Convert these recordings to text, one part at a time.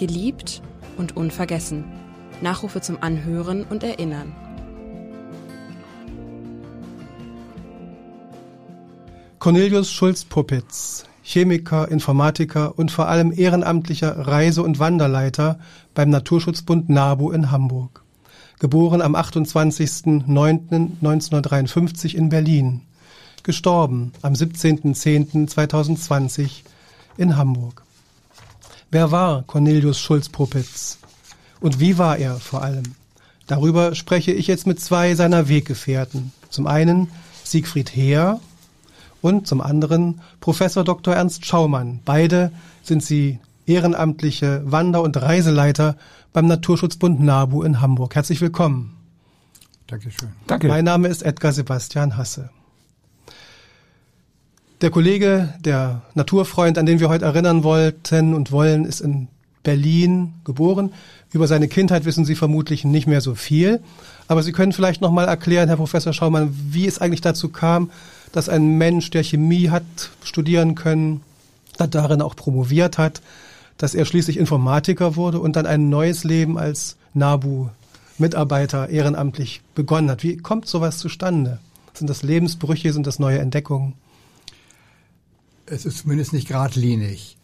Geliebt und unvergessen. Nachrufe zum Anhören und Erinnern. Cornelius Schulz-Puppitz, Chemiker, Informatiker und vor allem ehrenamtlicher Reise- und Wanderleiter beim Naturschutzbund NABU in Hamburg. Geboren am 28.09.1953 in Berlin. Gestorben am 17.10.2020 in Hamburg. Wer war Cornelius Schulz-Puppitz? Und wie war er vor allem? Darüber spreche ich jetzt mit zwei seiner Weggefährten. Zum einen Siegfried Heer, und zum anderen Professor Dr. Ernst Schaumann. Beide sind sie ehrenamtliche Wander- und Reiseleiter beim Naturschutzbund NABU in Hamburg. Herzlich willkommen. Dankeschön. Danke. Mein Name ist Edgar Sebastian Hasse. Der Kollege, der Naturfreund, an den wir heute erinnern wollten und wollen, ist in Berlin geboren. Über seine Kindheit wissen Sie vermutlich nicht mehr so viel. Aber Sie können vielleicht noch mal erklären, Herr Professor Schaumann, wie es eigentlich dazu kam, dass ein Mensch, der Chemie hat studieren können, darin auch promoviert hat, dass er schließlich Informatiker wurde und dann ein neues Leben als NABU-Mitarbeiter ehrenamtlich begonnen hat. Wie kommt sowas zustande? Sind das Lebensbrüche, sind das neue Entdeckungen? Es ist zumindest nicht geradlinig.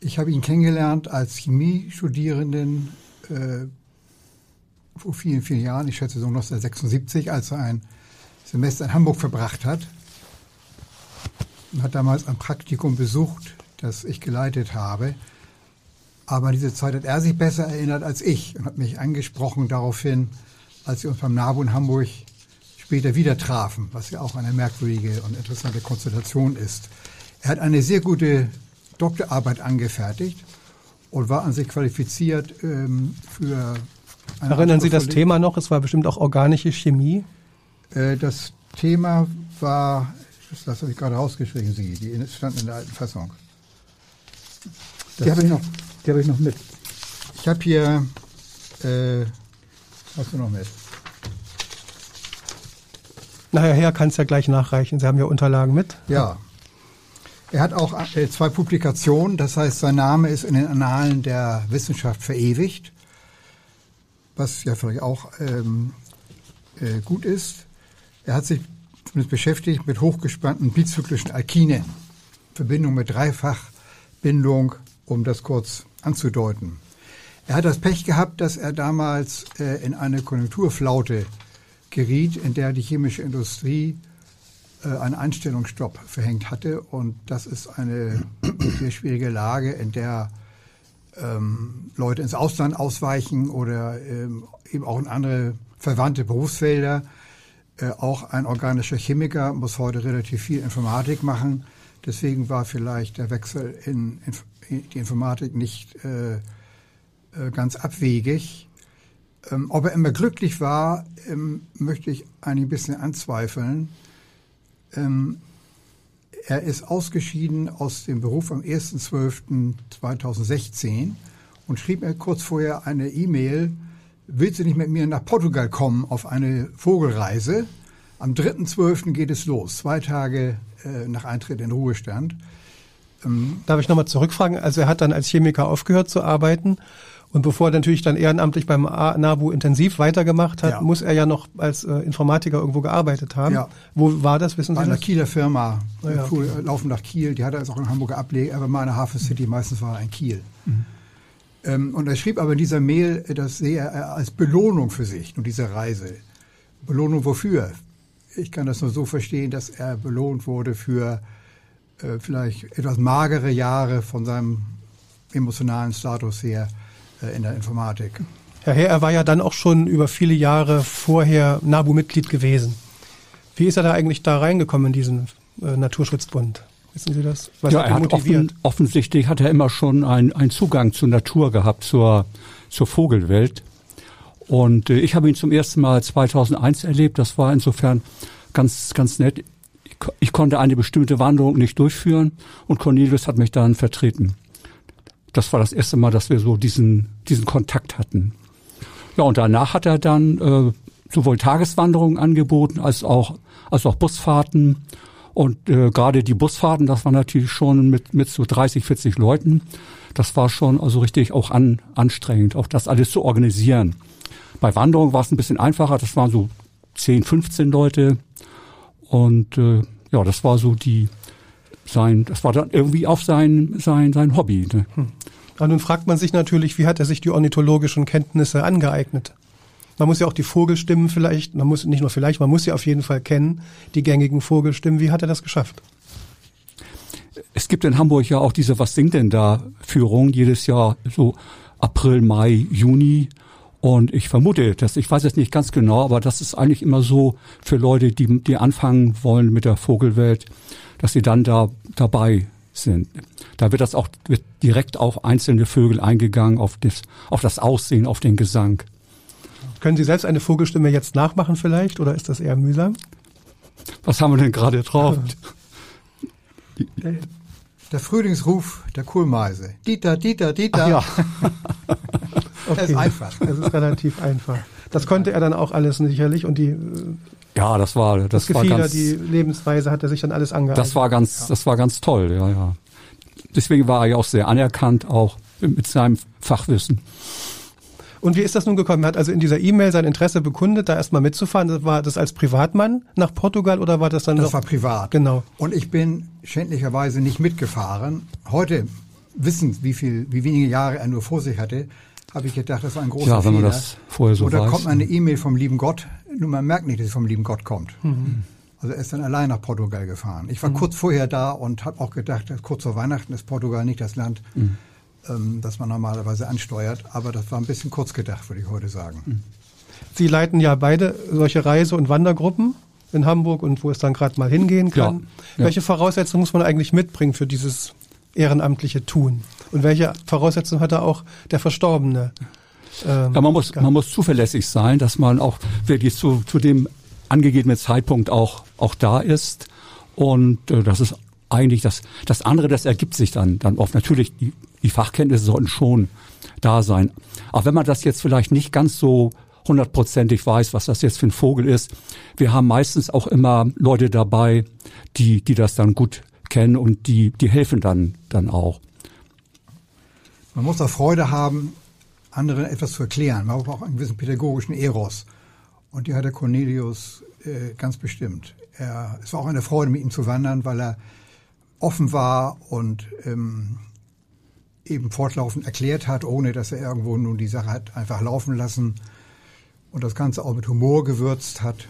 Ich habe ihn kennengelernt als Chemiestudierenden äh, vor vielen, vielen Jahren, ich schätze so 1976, als er ein Semester in Hamburg verbracht hat und hat damals ein Praktikum besucht, das ich geleitet habe. Aber an diese Zeit hat er sich besser erinnert als ich und hat mich angesprochen daraufhin, als wir uns beim NABU in Hamburg später wieder trafen, was ja auch eine merkwürdige und interessante Konstellation ist. Er hat eine sehr gute Doktorarbeit angefertigt und war an sich qualifiziert ähm, für eine Erinnern Sie das Thema noch? Es war bestimmt auch organische Chemie. Äh, das Thema war das habe ich gerade rausgeschrieben, Sie. Die stand in der alten Fassung. Das die habe ich, noch, die hab ich noch mit. Ich habe hier. Äh, hast du noch mit? Nachher kann es ja gleich nachreichen. Sie haben ja Unterlagen mit. Ja. Er hat auch äh, zwei Publikationen, das heißt, sein Name ist in den Annalen der Wissenschaft verewigt, was ja vielleicht auch ähm, äh, gut ist. Er hat sich zumindest beschäftigt mit hochgespannten bizyklischen Alkinen. Verbindung mit Dreifachbindung, um das kurz anzudeuten. Er hat das Pech gehabt, dass er damals äh, in eine Konjunkturflaute geriet, in der die chemische Industrie einen Einstellungsstopp verhängt hatte. Und das ist eine sehr schwierige Lage, in der ähm, Leute ins Ausland ausweichen oder ähm, eben auch in andere verwandte Berufsfelder. Äh, auch ein organischer Chemiker muss heute relativ viel Informatik machen. Deswegen war vielleicht der Wechsel in, in die Informatik nicht äh, äh, ganz abwegig. Ähm, ob er immer glücklich war, ähm, möchte ich ein bisschen anzweifeln. Ähm, er ist ausgeschieden aus dem Beruf am 1.12.2016 und schrieb mir kurz vorher eine E-Mail, willst du nicht mit mir nach Portugal kommen auf eine Vogelreise? Am 3.12. geht es los, zwei Tage äh, nach Eintritt in Ruhestand. Ähm, Darf ich nochmal zurückfragen? Also er hat dann als Chemiker aufgehört zu arbeiten und bevor er natürlich dann ehrenamtlich beim NABU intensiv weitergemacht hat, ja. muss er ja noch als äh, Informatiker irgendwo gearbeitet haben. Ja. Wo war das, wissen Sie Bei einer Kieler Firma, oh ja, okay. laufen nach Kiel, die hat er also auch in Hamburger Ableger, aber in der Hafen City, meistens war er in Kiel. Mhm. Ähm, und er schrieb aber in dieser Mail, das sehe er als Belohnung für sich und diese Reise. Belohnung wofür? Ich kann das nur so verstehen, dass er belohnt wurde für äh, vielleicht etwas magere Jahre von seinem emotionalen Status her äh, in der Informatik. Herr Herr, er war ja dann auch schon über viele Jahre vorher NABU-Mitglied gewesen. Wie ist er da eigentlich da reingekommen in diesen äh, Naturschutzbund? Wissen Sie das? Was ja, hat er hat offen, offensichtlich hat er immer schon einen Zugang zur Natur gehabt, zur, zur Vogelwelt. Und äh, ich habe ihn zum ersten Mal 2001 erlebt. Das war insofern ganz, ganz nett. Ich, ich konnte eine bestimmte Wanderung nicht durchführen und Cornelius hat mich dann vertreten. Das war das erste Mal, dass wir so diesen, diesen Kontakt hatten. Ja, und danach hat er dann äh, sowohl Tageswanderungen angeboten als auch, als auch Busfahrten und äh, gerade die Busfahrten, das war natürlich schon mit, mit so 30, 40 Leuten, das war schon also richtig auch an, anstrengend, auch das alles zu organisieren. Bei Wanderung war es ein bisschen einfacher, das waren so 10, 15 Leute und äh, ja, das war so die sein, das war dann irgendwie auch sein sein sein Hobby. Ne? Hm. Und nun fragt man sich natürlich, wie hat er sich die ornithologischen Kenntnisse angeeignet? Man muss ja auch die Vogelstimmen vielleicht, man muss nicht nur vielleicht, man muss sie auf jeden Fall kennen, die gängigen Vogelstimmen. Wie hat er das geschafft? Es gibt in Hamburg ja auch diese Was singt denn da Führung jedes Jahr so April, Mai, Juni. Und ich vermute, dass ich weiß es nicht ganz genau, aber das ist eigentlich immer so für Leute, die, die anfangen wollen mit der Vogelwelt, dass sie dann da dabei sind. Da wird das auch wird direkt auf einzelne Vögel eingegangen, auf das, auf das Aussehen, auf den Gesang. Können Sie selbst eine Vogelstimme jetzt nachmachen vielleicht oder ist das eher mühsam? Was haben wir denn gerade drauf? Der Frühlingsruf der Kohlmeise. Dieter, Dieter, Dieter. Ach ja. okay. Das ist einfach. Das ist relativ einfach. Das konnte er dann auch alles sicherlich und die ja, das war das, das Gefieder, war ganz, die Lebensweise hat er sich dann alles angeeignet. Das war ganz, ja. das war ganz toll, ja, ja. Deswegen war er ja auch sehr anerkannt, auch mit seinem Fachwissen. Und wie ist das nun gekommen? Er hat also in dieser E-Mail sein Interesse bekundet, da erstmal mitzufahren. War das als Privatmann nach Portugal oder war das dann Das noch? war privat. Genau. Und ich bin schändlicherweise nicht mitgefahren. Heute wissend, wie viel, wie wenige Jahre er nur vor sich hatte, habe ich gedacht, das war ein großer Ja, wenn man das vorher so Oder weiß. kommt eine E-Mail vom lieben Gott, nur man merkt nicht, dass sie vom lieben Gott kommt. Mhm. Also er ist dann allein nach Portugal gefahren. Ich war mhm. kurz vorher da und habe auch gedacht, kurz vor Weihnachten ist Portugal nicht das Land, mhm ähm, das man normalerweise ansteuert. Aber das war ein bisschen kurz gedacht, würde ich heute sagen. Hm. Sie leiten ja beide solche Reise- und Wandergruppen in Hamburg und wo es dann gerade mal hingehen kann. Ja, ja. Welche Voraussetzungen muss man eigentlich mitbringen für dieses ehrenamtliche Tun? Und welche Voraussetzungen hat da auch der Verstorbene? Ähm, ja, man muss, man muss zuverlässig sein, dass man auch wirklich zu, zu dem angegebenen Zeitpunkt auch, auch da ist. Und äh, das ist eigentlich das, das andere, das ergibt sich dann, dann oft. Natürlich, die, die Fachkenntnisse sollten schon da sein. Auch wenn man das jetzt vielleicht nicht ganz so hundertprozentig weiß, was das jetzt für ein Vogel ist. Wir haben meistens auch immer Leute dabei, die, die das dann gut kennen und die, die helfen dann, dann auch. Man muss da Freude haben, anderen etwas zu erklären. Man braucht auch einen gewissen pädagogischen Eros. Und die hat der Cornelius äh, ganz bestimmt. Er, es war auch eine Freude, mit ihm zu wandern, weil er offen war und ähm, eben fortlaufend erklärt hat, ohne dass er irgendwo nun die Sache hat einfach laufen lassen und das Ganze auch mit Humor gewürzt hat.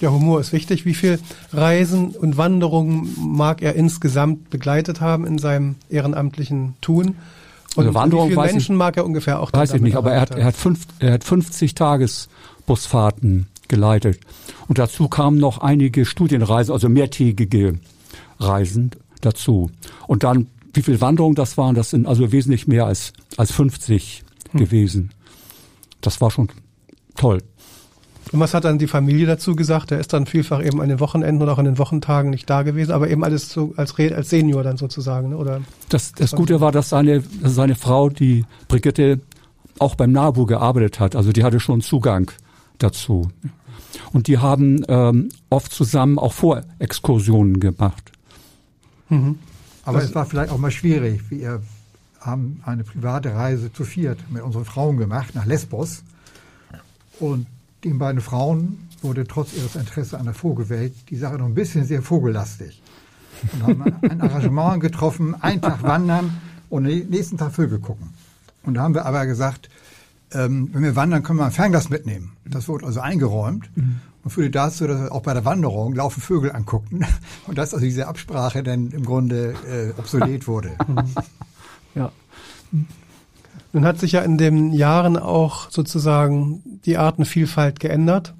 Ja, Humor ist wichtig. Wie viel Reisen und Wanderungen mag er insgesamt begleitet haben in seinem ehrenamtlichen Tun? Und also Wanderung wie viele Menschen ich, mag er ungefähr auch? Weiß ich nicht, aber er hat, er hat, fünf, er hat 50 Tagesbusfahrten geleitet. Und dazu kamen noch einige Studienreisen, also mehrtägige Reisen dazu. Und dann, wie viel Wanderungen das waren, das sind also wesentlich mehr als, als 50 hm. gewesen. Das war schon toll. Und was hat dann die Familie dazu gesagt? Er ist dann vielfach eben an den Wochenenden oder auch an den Wochentagen nicht da gewesen, aber eben alles so als, als Senior dann sozusagen, ne? oder? Das, das Gute war, dass seine, seine Frau, die Brigitte, auch beim NABU gearbeitet hat. Also die hatte schon Zugang dazu. Und die haben ähm, oft zusammen auch Vorexkursionen gemacht. Mhm. Aber es war vielleicht auch mal schwierig. Wir haben eine private Reise zu viert mit unseren Frauen gemacht nach Lesbos. Und den beiden Frauen wurde trotz ihres Interesses an der Vogelwelt die Sache noch ein bisschen sehr vogellastig. Und haben ein Arrangement getroffen, einen Tag wandern und den nächsten Tag Vögel gucken. Und da haben wir aber gesagt, ähm, wenn wir wandern, können wir ein Fernglas mitnehmen. Das wurde also eingeräumt. Mhm und führte dazu, dass wir auch bei der Wanderung laufen Vögel anguckten und dass also diese Absprache dann im Grunde äh, obsolet wurde. ja. Nun hat sich ja in den Jahren auch sozusagen die Artenvielfalt geändert.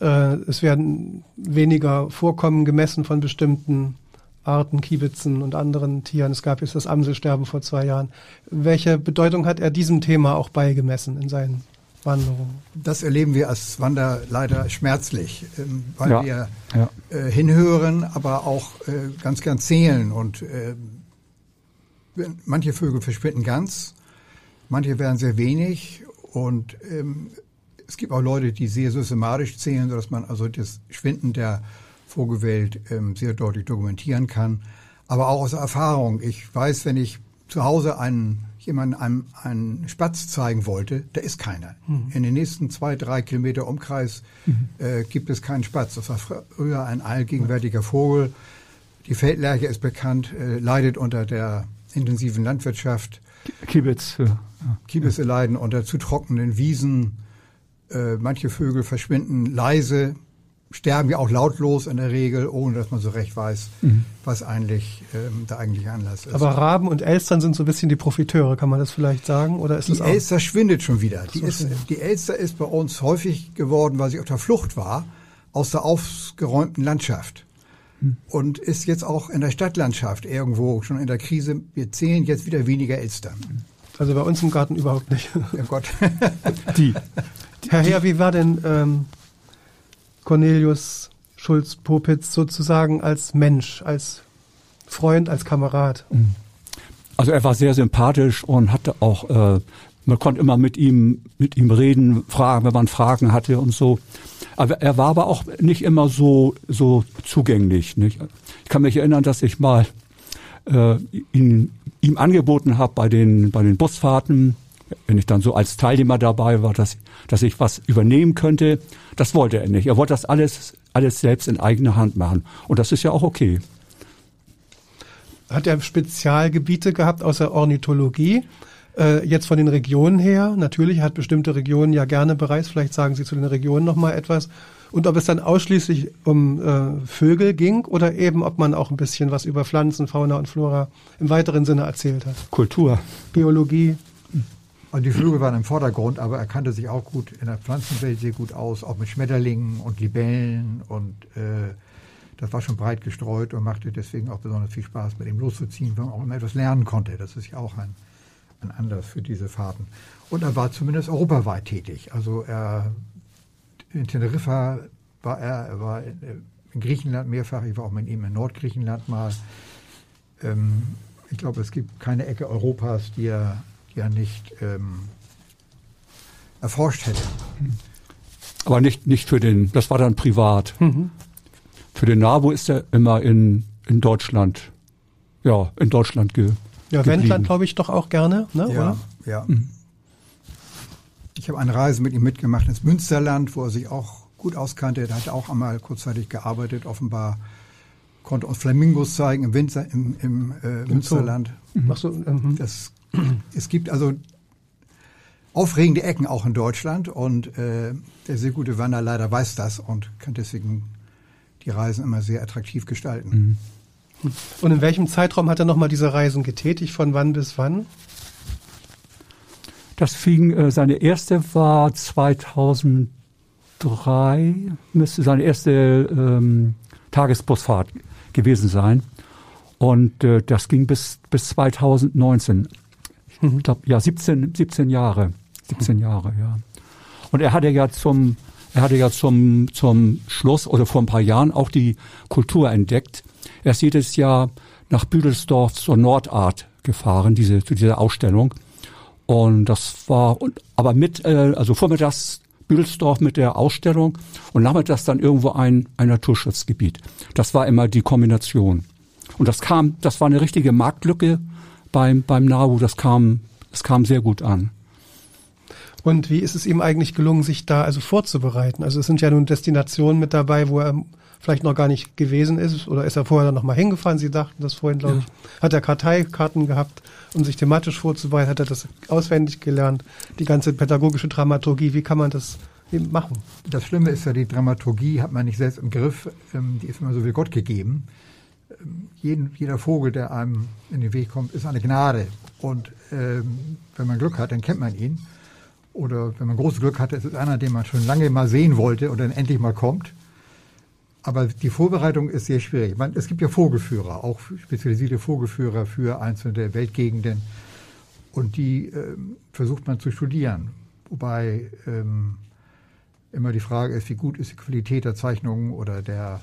Äh, es werden weniger Vorkommen gemessen von bestimmten Arten, Kiebitzen und anderen Tieren. Es gab jetzt das Amselsterben vor zwei Jahren. Welche Bedeutung hat er diesem Thema auch beigemessen in seinen Wanderung. Das erleben wir als Wander leider schmerzlich, ähm, weil ja, wir ja. Äh, hinhören, aber auch äh, ganz gern zählen. Und manche Vögel verschwinden ganz, manche werden sehr wenig. Und ähm, es gibt auch Leute, die sehr systematisch zählen, sodass man also das Schwinden der Vogelwelt ähm, sehr deutlich dokumentieren kann. Aber auch aus Erfahrung. Ich weiß, wenn ich zu Hause einen jemand einem einen Spatz zeigen wollte, da ist keiner. Mhm. In den nächsten zwei, drei Kilometer Umkreis mhm. äh, gibt es keinen Spatz. Das war früher ein allgegenwärtiger Vogel. Die Feldlerche ist bekannt, äh, leidet unter der intensiven Landwirtschaft. Kiebitz. Ja. Kiebitze leiden unter zu trockenen Wiesen. Äh, manche Vögel verschwinden leise, sterben ja auch lautlos in der Regel, ohne dass man so recht weiß, mhm. was eigentlich ähm, der eigentliche Anlass ist. Aber Raben und Elstern sind so ein bisschen die Profiteure, kann man das vielleicht sagen? Oder ist die Elster schwindet schon wieder. Die, ist, die Elster ist bei uns häufig geworden, weil sie auf der Flucht war, aus der aufgeräumten Landschaft. Mhm. Und ist jetzt auch in der Stadtlandschaft irgendwo schon in der Krise. Wir zählen jetzt wieder weniger Elstern. Also bei uns im Garten überhaupt nicht. Ja Gott. die. Herr Herr, wie war denn ähm, Cornelius Schulz-Popitz sozusagen als Mensch, als Freund, als Kamerad? Mhm. Also er war sehr sympathisch und hatte auch, äh, man konnte immer mit ihm, mit ihm reden, fragen, wenn man Fragen hatte und so. Aber er war aber auch nicht immer so, so zugänglich. Nicht? Ich kann mich erinnern, dass ich mal äh, ihn, ihm angeboten habe bei den, bei den Busfahrten, wenn ich dann so als Teilnehmer dabei war, dass, dass ich was übernehmen könnte. Das wollte er nicht. Er wollte das alles, alles selbst in eigener Hand machen. Und das ist ja auch okay. Hat er Spezialgebiete gehabt außer Ornithologie? Äh, jetzt von den Regionen her, natürlich hat bestimmte Regionen ja gerne bereits, vielleicht sagen Sie zu den Regionen noch mal etwas. Und ob es dann ausschließlich um äh, Vögel ging oder eben ob man auch ein bisschen was über Pflanzen, Fauna und Flora im weiteren Sinne erzählt hat. Kultur. Biologie. Und die Flügel waren im Vordergrund, aber er kannte sich auch gut in der Pflanzenwelt sehr gut aus, auch mit Schmetterlingen und Libellen und äh, das war schon breit gestreut und machte deswegen auch besonders viel Spaß, mit ihm loszuziehen, weil man auch immer etwas lernen konnte. Das ist ja auch ein, ein Anlass für diese Fahrten. Und er war zumindest europaweit tätig. Also er in Teneriffa war er, er war in Griechenland mehrfach, ich war auch mit ihm in Nordgriechenland mal. Ähm, ich glaube, es gibt keine Ecke Europas, die er ja nicht ähm, erforscht hätte. Aber nicht, nicht für den, das war dann privat. Mhm. Für den NABU ist er immer in, in Deutschland, ja, in Deutschland ge, Ja, Wendland glaube ich doch auch gerne, ne? Ja, oder? ja. Mhm. Ich habe eine Reise mit ihm mitgemacht ins Münsterland, wo er sich auch gut auskannte. Er hatte auch einmal kurzzeitig gearbeitet, offenbar konnte uns Flamingos zeigen im Winter im, im äh, Münsterland. Mhm. So, mhm. Das es gibt also aufregende Ecken auch in Deutschland und äh, der sehr gute Wanderleiter weiß das und kann deswegen die Reisen immer sehr attraktiv gestalten. Mhm. Und in welchem Zeitraum hat er nochmal diese Reisen getätigt? Von wann bis wann? Das fing, äh, seine erste war 2003, müsste seine erste ähm, Tagesbusfahrt gewesen sein. Und äh, das ging bis, bis 2019. Ich glaube, ja, 17, 17 Jahre. 17 Jahre, ja. Und er hatte ja zum, er hatte ja zum, zum Schluss oder vor ein paar Jahren auch die Kultur entdeckt. Er ist jedes Jahr nach Büdelsdorf zur Nordart gefahren, diese, zu dieser Ausstellung. Und das war, aber mit, äh, also vormittags Büdelsdorf mit der Ausstellung und nachmittags dann irgendwo ein, ein Naturschutzgebiet. Das war immer die Kombination. Und das kam, das war eine richtige Marktlücke beim, beim NABU, das kam, das kam sehr gut an. Und wie ist es ihm eigentlich gelungen, sich da also vorzubereiten? Also es sind ja nun Destinationen mit dabei, wo er vielleicht noch gar nicht gewesen ist oder ist er vorher dann noch mal hingefahren? Sie dachten das vorhin, glaube ja. ich. Hat er Karteikarten gehabt, um sich thematisch vorzubereiten? Hat er das auswendig gelernt? Die ganze pädagogische Dramaturgie, wie kann man das machen? Das Schlimme ist ja, die Dramaturgie hat man nicht selbst im Griff. Ähm, die ist immer so wie Gott gegeben jeden, jeder Vogel, der einem in den Weg kommt, ist eine Gnade. Und ähm, wenn man Glück hat, dann kennt man ihn. Oder wenn man großes Glück hat, ist es einer, den man schon lange mal sehen wollte und dann endlich mal kommt. Aber die Vorbereitung ist sehr schwierig. Man, es gibt ja Vogelführer, auch spezialisierte Vogelführer für einzelne Weltgegenden. Und die ähm, versucht man zu studieren. Wobei ähm, immer die Frage ist, wie gut ist die Qualität der Zeichnungen oder der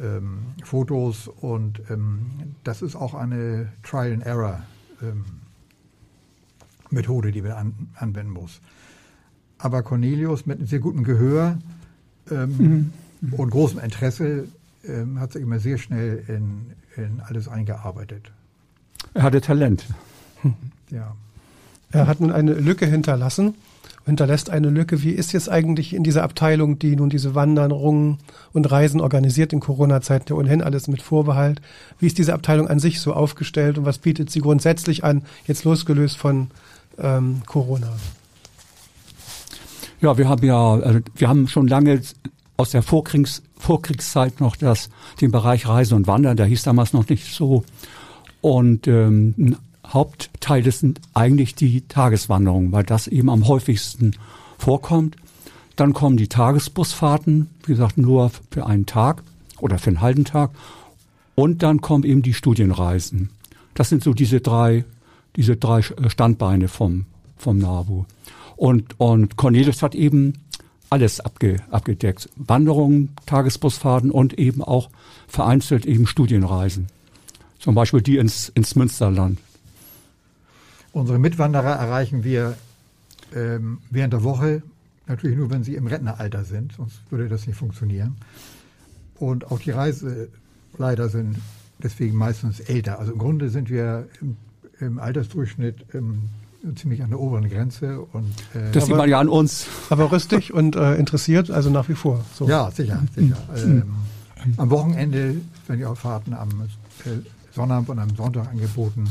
ähm, Fotos und ähm, das ist auch eine Trial and Error ähm, die man an, anwenden muss. Aber Cornelius mit einem sehr gutem Gehör ähm, mhm. Und großem Interesse ähm, hat sich immer sehr schnell in, in alles eingearbeitet. er hatte Talent. Ja. Er hat nun eine Lücke hinterlassen, hinterlässt eine Lücke. Wie ist jetzt eigentlich in dieser Abteilung, die nun diese Wanderungen und Reisen organisiert in Corona-Zeiten ja ohnehin alles mit Vorbehalt? Wie ist diese Abteilung an sich so aufgestellt und was bietet sie grundsätzlich an, jetzt losgelöst von ähm, Corona? Ja, wir haben ja, also wir haben schon lange aus der Vorkriegs, Vorkriegszeit noch das, den Bereich Reisen und Wandern, der hieß damals noch nicht so. Und ähm, ein Hauptteil ist eigentlich die Tageswanderung, weil das eben am häufigsten vorkommt. Dann kommen die Tagesbusfahrten, wie gesagt, nur für einen Tag oder für einen halben Tag. Und dann kommen eben die Studienreisen. Das sind so diese drei, diese drei Standbeine vom, vom NABU. Und, und Cornelius hat eben alles abge, abgedeckt. Wanderungen, Tagesbusfahrten und eben auch vereinzelt eben Studienreisen. Zum Beispiel die ins, ins Münsterland. Unsere Mitwanderer erreichen wir ähm, während der Woche natürlich nur, wenn sie im Rentneralter sind, sonst würde das nicht funktionieren. Und auch die Reiseleiter sind deswegen meistens älter. Also im Grunde sind wir im, im Altersdurchschnitt ähm, ziemlich an der oberen Grenze. Und, äh, das sieht man ja an uns. Aber rüstig und äh, interessiert, also nach wie vor. So. Ja, sicher, sicher. ähm, am Wochenende werden die auch Fahrten am äh, Sonnabend und am Sonntag angeboten.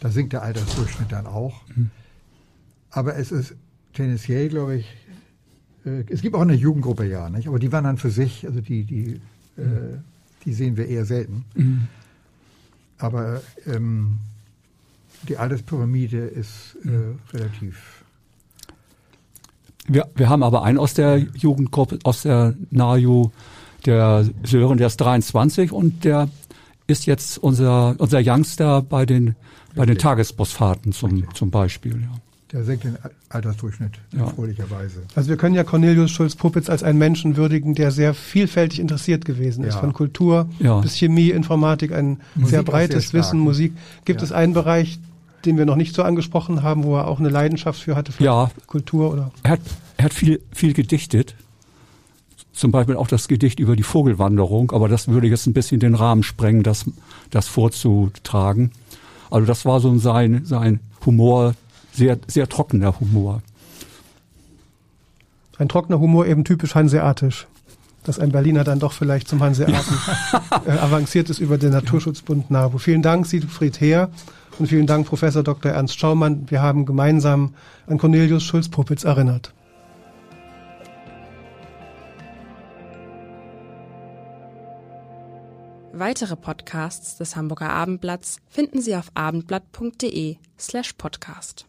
Da sinkt der Altersdurchschnitt dann auch. Aber es ist tendenziell, glaube ich, äh, es gibt auch eine Jugendgruppe, ja, nicht? aber die waren dann für sich, also die, die, äh, die sehen wir eher selten. Mhm. Aber ähm, die Alterspyramide ist äh, relativ. Wir, wir haben aber einen aus der Jugendgruppe, aus der NAJU, der Sören, der ist 23 und der ist jetzt unser, unser Youngster bei den, bei den Tagesbusfahrten zum, zum Beispiel. Ja. Der senkt den Altersdurchschnitt, ja. erfreulicherweise. Also wir können ja Cornelius Schulz-Puppitz als einen Menschen würdigen, der sehr vielfältig interessiert gewesen ist. Ja. Von Kultur ja. bis Chemie, Informatik, ein Musik sehr breites sehr Wissen, Musik. Gibt es einen Bereich, den wir noch nicht so angesprochen haben, wo er auch eine Leidenschaft für hatte, für ja, Kultur oder? Er hat, er hat viel, viel gedichtet. Zum Beispiel auch das Gedicht über die Vogelwanderung, aber das würde jetzt ein bisschen den Rahmen sprengen, das, das vorzutragen. Also das war so sein, sein Humor, sehr, sehr trockener Humor. Ein trockener Humor eben typisch hanseatisch. Dass ein Berliner dann doch vielleicht zum Hanseaten äh, avanciert ist über den Naturschutzbund NABU. Vielen Dank, Siegfried Heer. Und vielen Dank, Professor Dr. Ernst Schaumann. Wir haben gemeinsam an Cornelius Schulz-Popitz erinnert. Weitere Podcasts des Hamburger Abendblatts finden Sie auf abendblatt.de slash podcast.